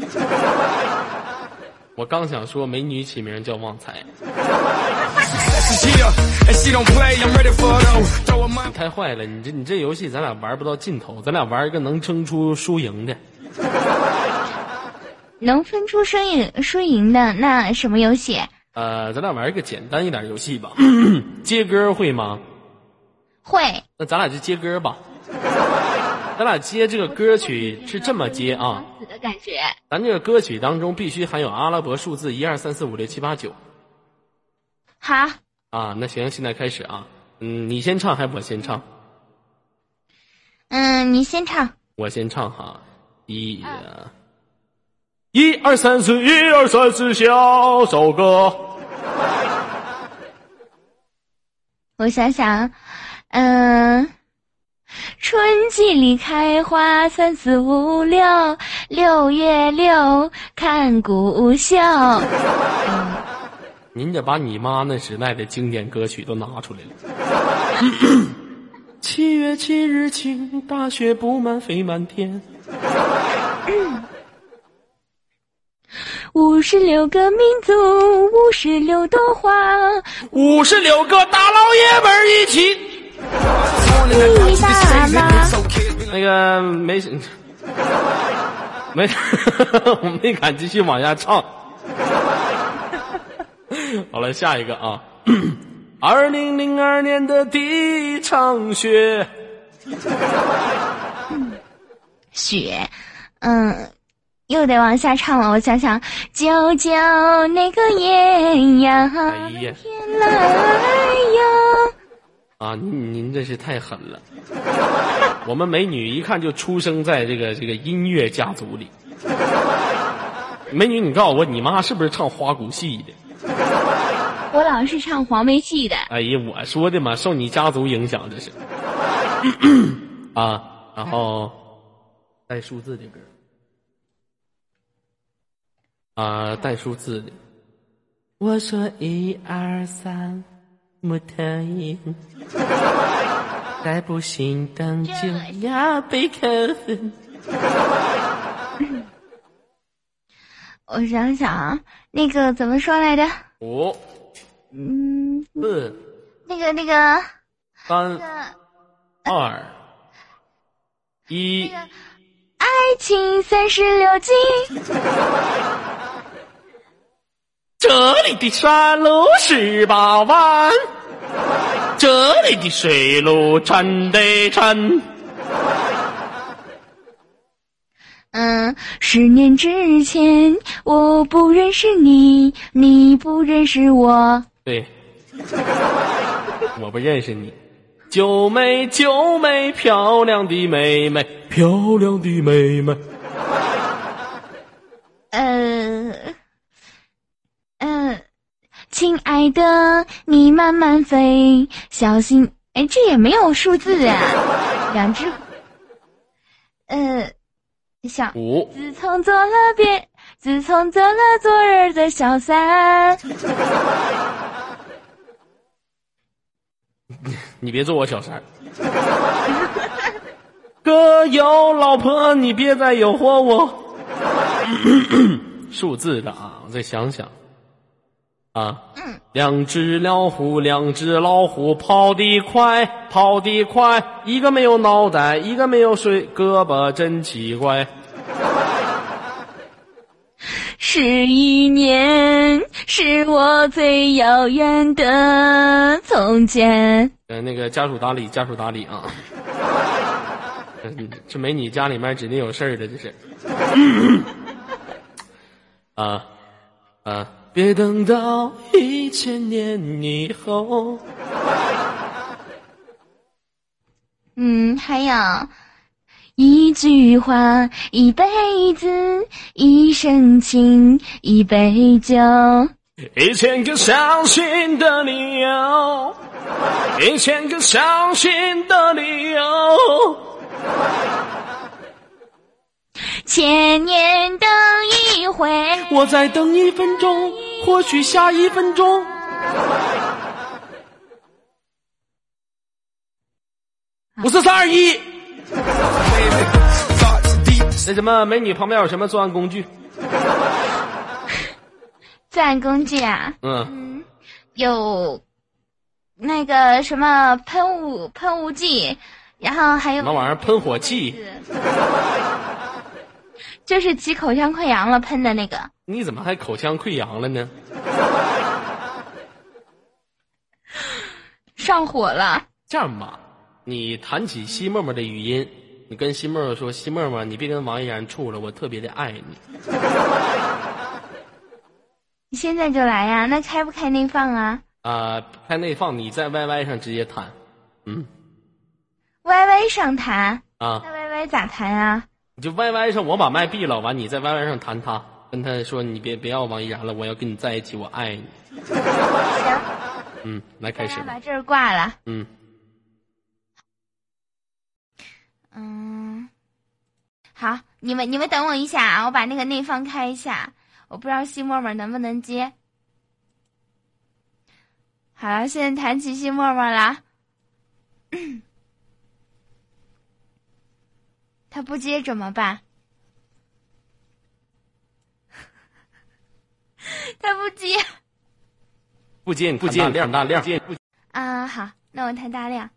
我刚想说美女起名叫旺财，[LAUGHS] Yeah, and she don't play. I'm ready for it. all. Throw a 你太坏了，你这你这游戏咱俩玩不到尽头，咱俩玩一个能争出输赢的。[LAUGHS] 能分出输赢输赢的那什么游戏？呃，咱俩玩一个简单一点游戏吧，[CLEARS THROAT] 接歌会吗？会那咱俩就接歌吧。咱俩接这个歌曲是这么接啊，死的感觉。咱这个歌曲当中必须含有阿拉伯数字一二三四五六七八九。好，啊，那行，现在开始啊。嗯，你先唱还是我先唱？嗯，你先唱。我先唱哈，一，一二三四，一二三四，小首歌。[LAUGHS] 我想想，嗯，春季里开花，三四五六，六月六看古笑。[LAUGHS] 您得把你妈那时代的经典歌曲都拿出来了。[LAUGHS] 七月七日晴，大雪布满飞满天。五十六个民族，五十六朵花，五十六个大老爷们儿一起。你爸 [LAUGHS] 妈。那个没没，[LAUGHS] 我没敢继续往下唱。[LAUGHS] 好了，下一个啊。[COUGHS] 二零零二年的第一场雪，雪，嗯，又得往下唱了。我想想，就叫那个艳阳哎呀，天来呀！啊，您您这是太狠了。我们美女一看就出生在这个这个音乐家族里。美女，你告诉我，你妈是不是唱花鼓戏的？[LAUGHS] 我老是唱黄梅戏的。哎呀，我说的嘛，受你家族影响，这是。[LAUGHS] 啊，然后带数字的歌。啊，带数字的。我说一二三，木头音。[LAUGHS] 再不行动就要被扣分。我想想啊，那个怎么说来着？五、嗯，四、那个那个三、那个二、一。爱情三十六计。[LAUGHS] 这里的山路十八弯，这里的水路真得真。嗯，十年之前我不认识你，你不认识我。对，我不认识你。九妹，九妹，漂亮的妹妹，漂亮的妹妹。呃，嗯，亲爱的，你慢慢飞，小心。哎，这也没有数字啊，两只。呃，想五，自从做了别，自从做了昨日的小三。[LAUGHS] 你别做我小三。哥有老婆，你别再诱惑我。[COUGHS] 数字的啊，我再想想。啊，两只老虎，两只老虎跑得快，跑得快，一个没有脑袋，一个没有水胳膊，真奇怪。[LAUGHS] 十一年，是我最遥远的从前。呃，那个家属打理，家属打理啊。嗯 [LAUGHS] 这没你家里面指定有事儿的，这是。[COUGHS] 啊啊！别等到一千年以后。嗯，还有一句话，一辈子，一生情，一杯酒。一千个伤心的理由，一千个伤心的理由。千年等一回。我再等一分钟，或许下一分钟。五四三二一。那什么，美女旁边有什么作案工具？[LAUGHS] 作案工具啊，嗯，有那个什么喷雾喷雾剂，然后还有什么玩意儿？喷火器？[LAUGHS] 就是起口腔溃疡了喷的那个。你怎么还口腔溃疡了呢？上火了。这样吧，你弹起西沫沫的语音，你跟西沫沫说：“西沫沫，你别跟王依然处了，我特别的爱你。[LAUGHS] 你现在就来呀？那开不开内放啊？”啊、开内放，你在 YY 上直接弹，嗯 YY 上谈，啊，那 YY 咋谈啊？你就 YY 上我把麦闭了，完你在 YY 上谈他，跟他说你别别要王依然了，我要跟你在一起，我爱你。行，嗯，来开始把这儿挂了。嗯，嗯，好，你们你们等我一下啊，我把那个内放开一下，我不知道西沫沫能不能接。好了，现在弹起西沫沫了，[CLEARS THROAT] 他不接怎么办？[LAUGHS] 他不接不接你不接你亮大亮，啊，好，那我弹大亮。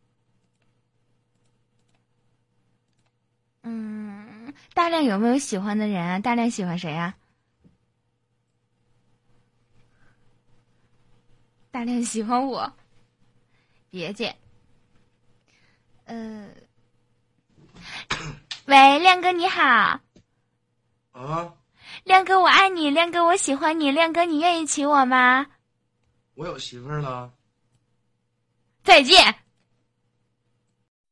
嗯，大亮有没有喜欢的人啊？大亮喜欢谁啊？大亮喜欢我，别介。呃，喂，亮哥你好，啊，亮哥我爱你，亮哥我喜欢你，亮哥你愿意娶我吗？我有媳妇儿了。再见。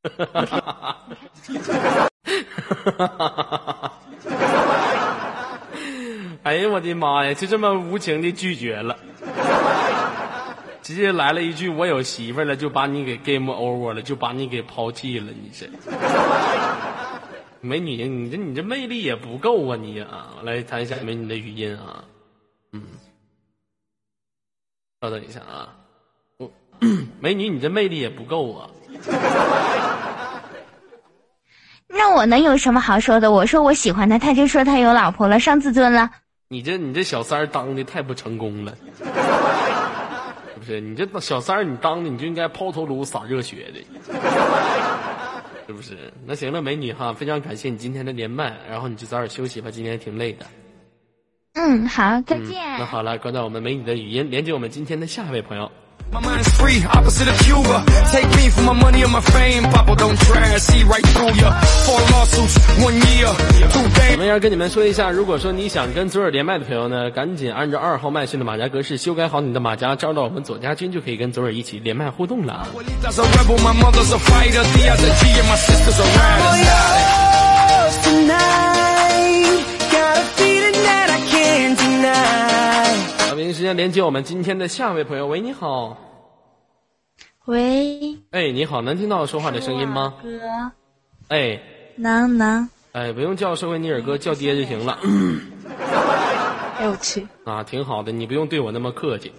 [LAUGHS] [LAUGHS] 哎呀，我的妈呀，就这么无情的拒绝了，直接来了一句“我有媳妇了”，就把你给 game over 了，就把你给抛弃了，你这美女，你这你这魅力也不够啊你啊！我来谈一下美女的语音啊，嗯，稍等一下啊，我 [COUGHS] 美女，你这魅力也不够啊。那我能有什么好说的？我说我喜欢他，他就说他有老婆了，伤自尊了。你这你这小三儿当的太不成功了，是不是？你这小三儿你当的你就应该抛头颅洒热血的，是不是？那行了，美女哈，非常感谢你今天的连麦，然后你就早点休息吧，今天挺累的。嗯，好，再嗯，见。那好了，关掉我们美女的语音连接我们今天的下一位朋友。My mind's free, opposite of Cuba. Take me for my money and my fame. Papa don't try, see right through ya. Four lawsuits, one year, two 我 days. 们要跟你们说一下，如果说你想跟左耳连麦的朋友呢，赶紧按照二号麦序的马甲格式修改好你的马甲，招到我们左家军，就可以跟左耳一起连麦互动了。That's a rebel, my mother's a fighter. Diaz a G and my sister's a rider. tonight. Got a feeling that I can't deny. 好，北京时间连接我们今天的下一位朋友，喂，你好，喂，哎，你好，能听到我说话的声音吗？哥，哎，能能，哎，不用叫社会尼尔哥，叫爹就行了。[LAUGHS] 哎我去，啊，挺好的，你不用对我那么客气。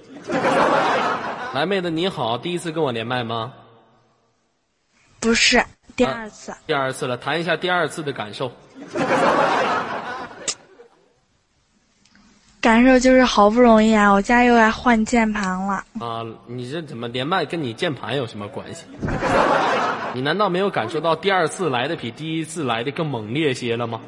来，妹子你好，第一次跟我连麦吗？不是第啊二次，第二次了，谈一下第二次的感受。感受就是好不容易啊，我家又来换键盘了。啊，你这怎么连麦跟你键盘有什么关系？[LAUGHS] 你难道没有感受到第二次来的比第一次来的更猛烈些了吗？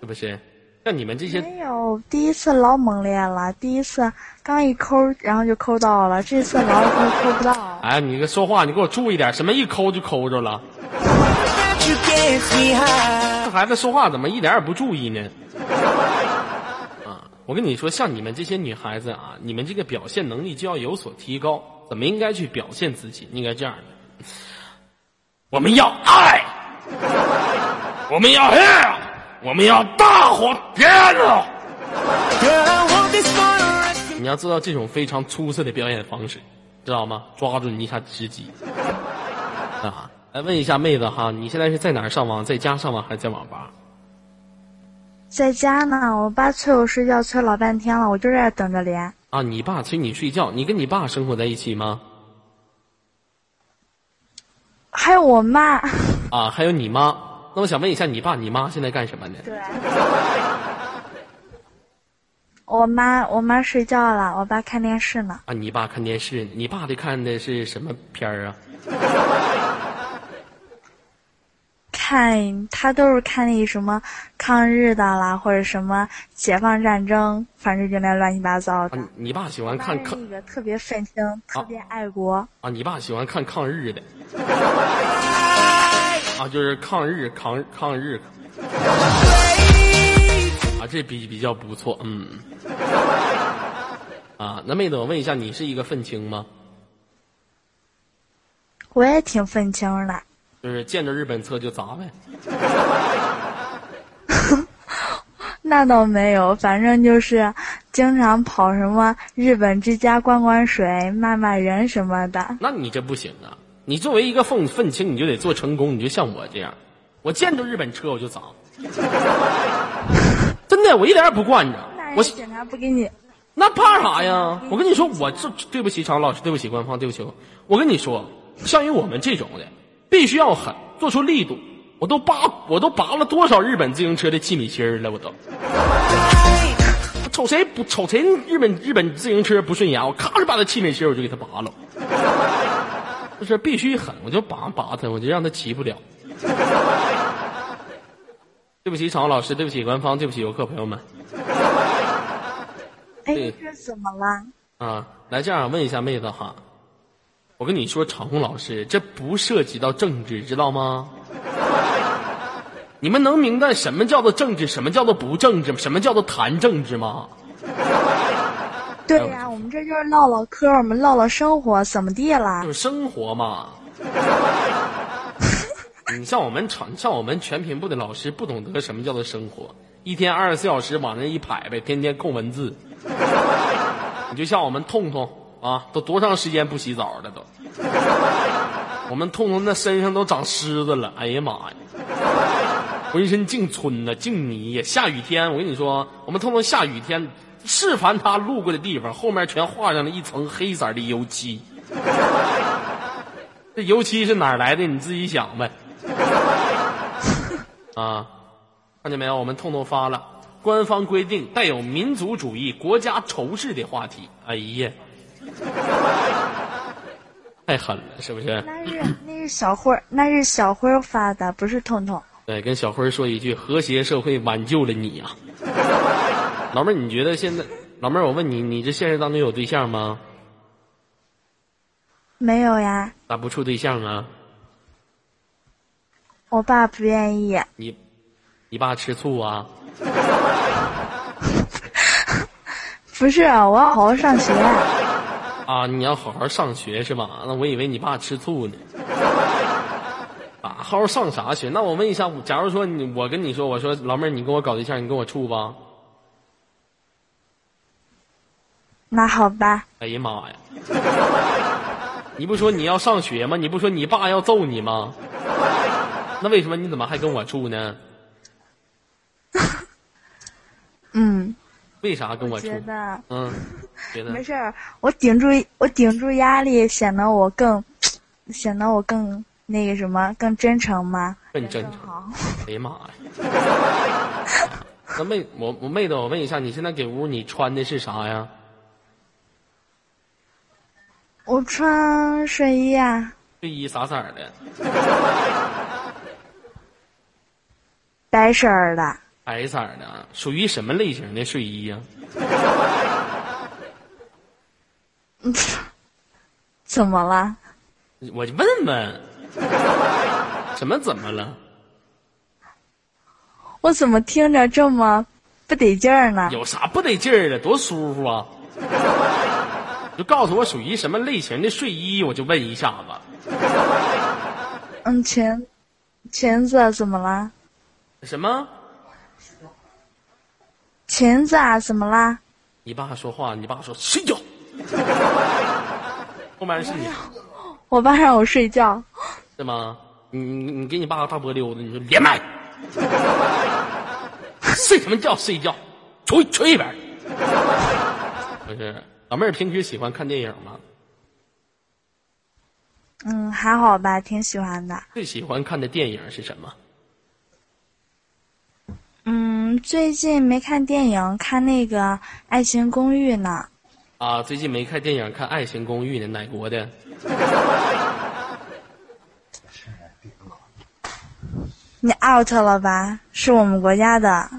是不是？像你们这些没有，第一次老猛烈了，第一次刚一抠，然后就抠到了，这次老抠抠不到。哎，你个说话，你给我注意点，什么一抠就抠着了. [LAUGHS] 这孩子说话怎么一点也不注意呢？我跟你说，像你们这些女孩子啊，你们这个表现能力就要有所提高。怎么应该去表现自己？应该这样的：我们要爱，我们要爱，我们要大火天啊！你要做到这种非常出色的表演方式，知道吗？抓住你一下时机啊！来问一下妹子哈，你现在是在哪儿上网？在家上网还是在网吧？在家呢，我爸催我睡觉，催老半天了，我就在这等着连。啊，你爸催你睡觉，你跟你爸生活在一起吗？还有我妈，啊，还有你妈。那我想问一下，你爸你妈现在干什么呢？对，我妈我妈睡觉了，我爸看电视呢。啊，你爸看电视，你爸的看的是什么片儿啊？[LAUGHS] 看他都是看那什么抗日的啦，或者什么解放战争，反正就那乱七八糟的。啊，你爸喜欢看抗那个特别愤青，特别爱国。啊，你爸喜欢看抗日的。[LAUGHS] 啊，就是抗日抗抗日。啊，这比比较不错，嗯。啊，那妹子，我问一下，你是一个愤青吗？我也挺愤青的。就是见着日本车就砸呗。[LAUGHS] 那倒没有，反正就是经常跑什么日本之家灌灌水、骂骂人什么的。那你这不行啊！你作为一个愤愤青，你就得做成功，你就像我这样，我见着日本车我就砸。[LAUGHS] 真的，我一点也不惯着。我警察不给你，那怕啥呀？我跟你说，我这对不起常老师，对不起官方，对不起我。我跟你说，像于我们这种的，必须要狠，做出力度。我都拔，我都拔了多少日本自行车的气米芯儿了？我都，瞅谁不瞅谁日本日本自行车不顺眼，我咔就把他气米芯儿我就给他拔了。就是必须狠，我就拔拔他，我就让他骑不了。对不起，场老师，对不起官方，对不起游客朋友们。哎，这怎么了？啊，来这样问一下妹子哈，我跟你说，长虹老师，这不涉及到政治，知道吗？你们能明白什么叫做政治，什么叫做不政治，什么叫做谈政治吗？对呀，我们这就是唠唠嗑，我们唠唠生活，怎么地了？就是生活嘛。[LAUGHS] 你像我们厂，像我们全频部的老师，不懂得什么叫做生活，一天二十四小时往那一排呗，天天控文字。你就像我们痛痛啊，都多长时间不洗澡了都？我们痛痛那身上都长虱子了，哎呀妈呀！浑身净皴呐，净泥呀！下雨天，我跟你说，我们痛痛下雨天，是凡他路过的地方，后面全画上了一层黑色的油漆。这油漆是哪来的？你自己想呗。啊，看见没有？我们痛痛发了，官方规定带有民族主义、国家仇视的话题。哎呀，[LAUGHS] 太狠了，是不是？那是那是小辉儿，那是小辉儿发的，不是彤彤。对，跟小辉说一句：和谐社会挽救了你呀，[LAUGHS] 老妹儿，你觉得现在，老妹儿，我问你，你这现实当中有对象吗？没有呀。咋不处对象啊？我爸不愿意。你，你爸吃醋啊？[LAUGHS] 不是，我要好好上学。啊，你要好好上学是吧？那我以为你爸吃醋呢。[LAUGHS] 啊，好好上啥学？那我问一下，假如说你，我跟你说，我说老妹儿，你跟我搞对象，你跟我处吧？那好吧。哎呀妈呀！你不说你要上学吗？你不说你爸要揍你吗？那为什么你怎么还跟我处呢？[LAUGHS] 嗯。为啥跟我处？觉得嗯，觉得 [LAUGHS] 没事儿。我顶住，我顶住压力，显得我更，显得我更那个什么，更真诚吗？更真诚。哎呀妈呀！[LAUGHS] 那妹，我我妹子，我问一下，你现在给屋你穿的是啥呀？我穿睡衣啊。睡衣啥色儿的？白色儿的。白色儿的，属于什么类型的睡衣呀？[LAUGHS] 怎么了？我就问问，什么怎么了？我怎么听着这么不得劲儿呢？有啥不得劲儿的？多舒服啊！就告诉我属于什么类型的睡衣，我就问一下子。嗯，裙裙子怎么了？什么？裙子啊，怎么啦？你爸说话，你爸说睡觉。[LAUGHS] 后面是你。我爸让我睡觉。是吗？你你你给你爸个大波溜子，你说连麦。[LAUGHS] 睡什么觉？睡觉，出去出一边。不是，老妹儿平时喜欢看电影吗？嗯，还好吧，挺喜欢的。最喜欢看的电影是什么？嗯，最近没看电影，看那个《爱情公寓》呢。啊，最近没看电影，看《爱情公寓》呢，哪国的？[LAUGHS] 你 out 了吧？是我们国家的。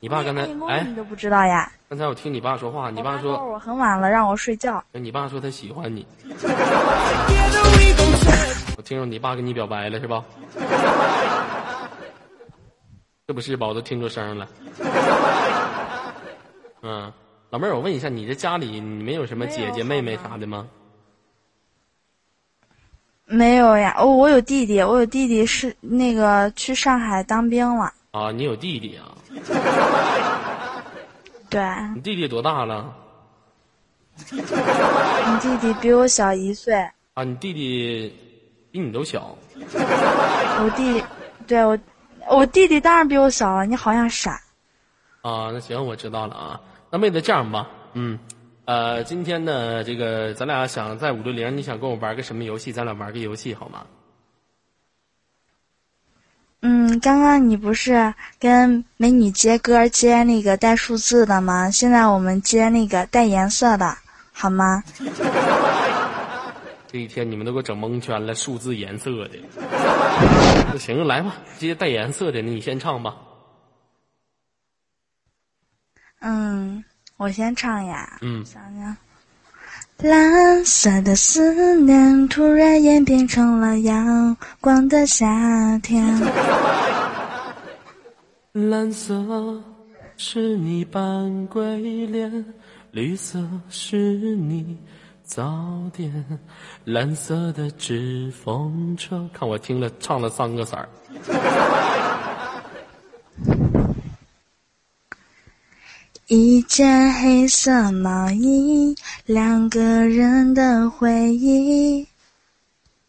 你爸刚才哎，你都不知道呀？刚才我听你爸说话，你爸说我很晚了，让我睡觉。你爸说他喜欢你。[LAUGHS] 我听着你爸跟你表白了是吧？是不是吧？我都听出声了。[LAUGHS] 嗯，老妹儿，我问一下，你这家里你没有什么姐姐妹妹啥的吗？没有呀，哦，我有弟弟，我有弟弟是那个去上海当兵了。啊，你有弟弟啊？对，你弟弟多大了？[LAUGHS] 你弟弟比我小一岁，啊，你弟弟比你都小。我弟弟，对我，我弟弟当然比我小了。你好像傻。啊，那行，我知道了啊。那妹子这样吧，嗯，呃，今天呢，这个咱俩想在五六零，你想跟我玩个什么游戏？咱俩玩个游戏好吗？嗯，刚刚你不是跟美女接歌接那个带数字的吗？现在我们接那个带颜色的，好吗？这一天你们都给我整蒙圈了，数字颜色的。那行，来吧，这些带颜色的，你先唱吧。嗯，我先唱呀。嗯，想想，蓝色的思念突然演变成了阳光的夏天。蓝色是你扮鬼脸，绿色是你早点，蓝色的纸风车。看我听了唱了三个色儿。一件黑色毛衣，两个人的回忆。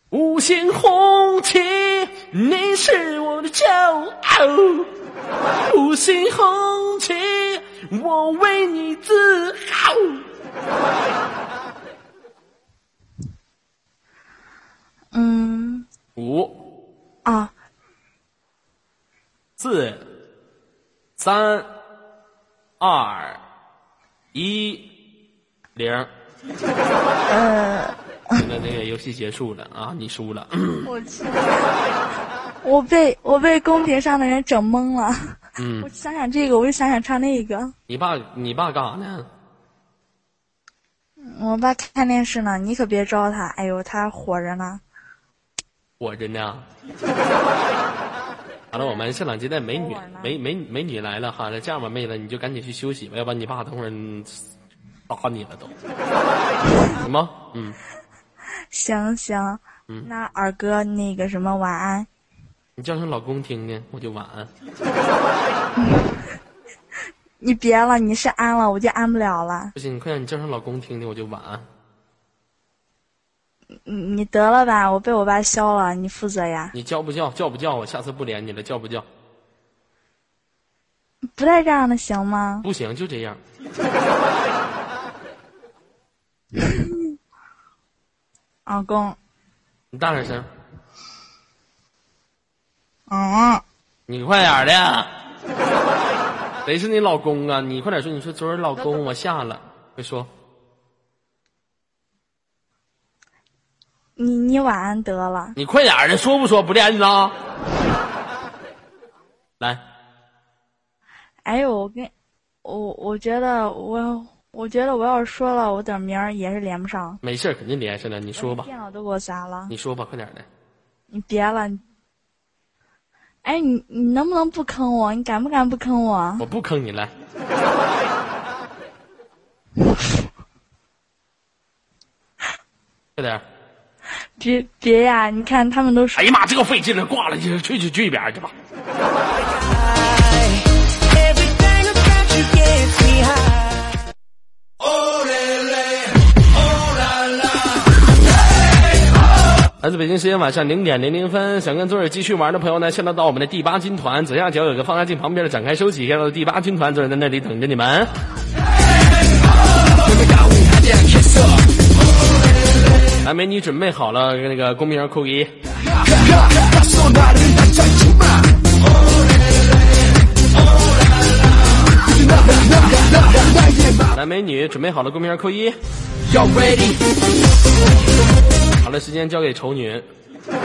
五星红旗，你是我的骄傲。五星红旗，我为你自豪。嗯，五啊，四三二一零。呃，[LAUGHS] 现在那个游戏结束了啊，你输了。[LAUGHS] 我去，我被我被公屏上的人整懵了。嗯 [LAUGHS] 我，想想这个，我就想想唱那个。你爸你爸干啥呢？我爸看电视呢，你可别招他。哎呦，他火着呢。活着呢。[LAUGHS] 好了，我们现场接待美女美美美女来了哈。那这样吧，妹子，你就赶紧去休息吧，要不然你爸等会儿嗯打你了都，[LAUGHS] 行吗？嗯，行行，嗯那二哥那个什么晚安。你叫声老公听听，我就晚安。[LAUGHS] 你别了，你是安了，我就安不了了。不行，你快点，你叫声老公听听，我就晚安。你你得了吧，我被我爸削了，你负责呀。你叫不叫？叫不叫？我下次不连你了，叫不叫？不带这样的行吗？不行，就这样。[LAUGHS] 老公，你大点声，嗯，你快点的。谁是你老公啊？你快点说，你说昨儿老公我下了，快说。你你晚安得了。你快点儿的，说不说？不连你了。来，哎呦，我跟，我我觉得我我觉得我要是说了，我等明儿也是连不上。没事儿肯定连上了。你说吧，电脑都给我砸了。你说吧，快点儿的。你别了。你哎，你你能不能不坑我？你敢不敢不坑我？我不坑你，来。[LAUGHS] 快点儿！别别呀！你看他们都说哎呀妈，这个费劲了，挂了，去去去去一边去吧。Everything about you gets me high. 来自北京时间晚上零点零零分，想跟左耳继续玩的朋友呢，现在到我们的第八军团左下角有个放大镜旁边的展开收起，看到第八军团左耳在那里等着你们。来，美女准备好了，那个公屏上扣一。来，美女准备好了，公屏上扣一。好了，时间交给丑女。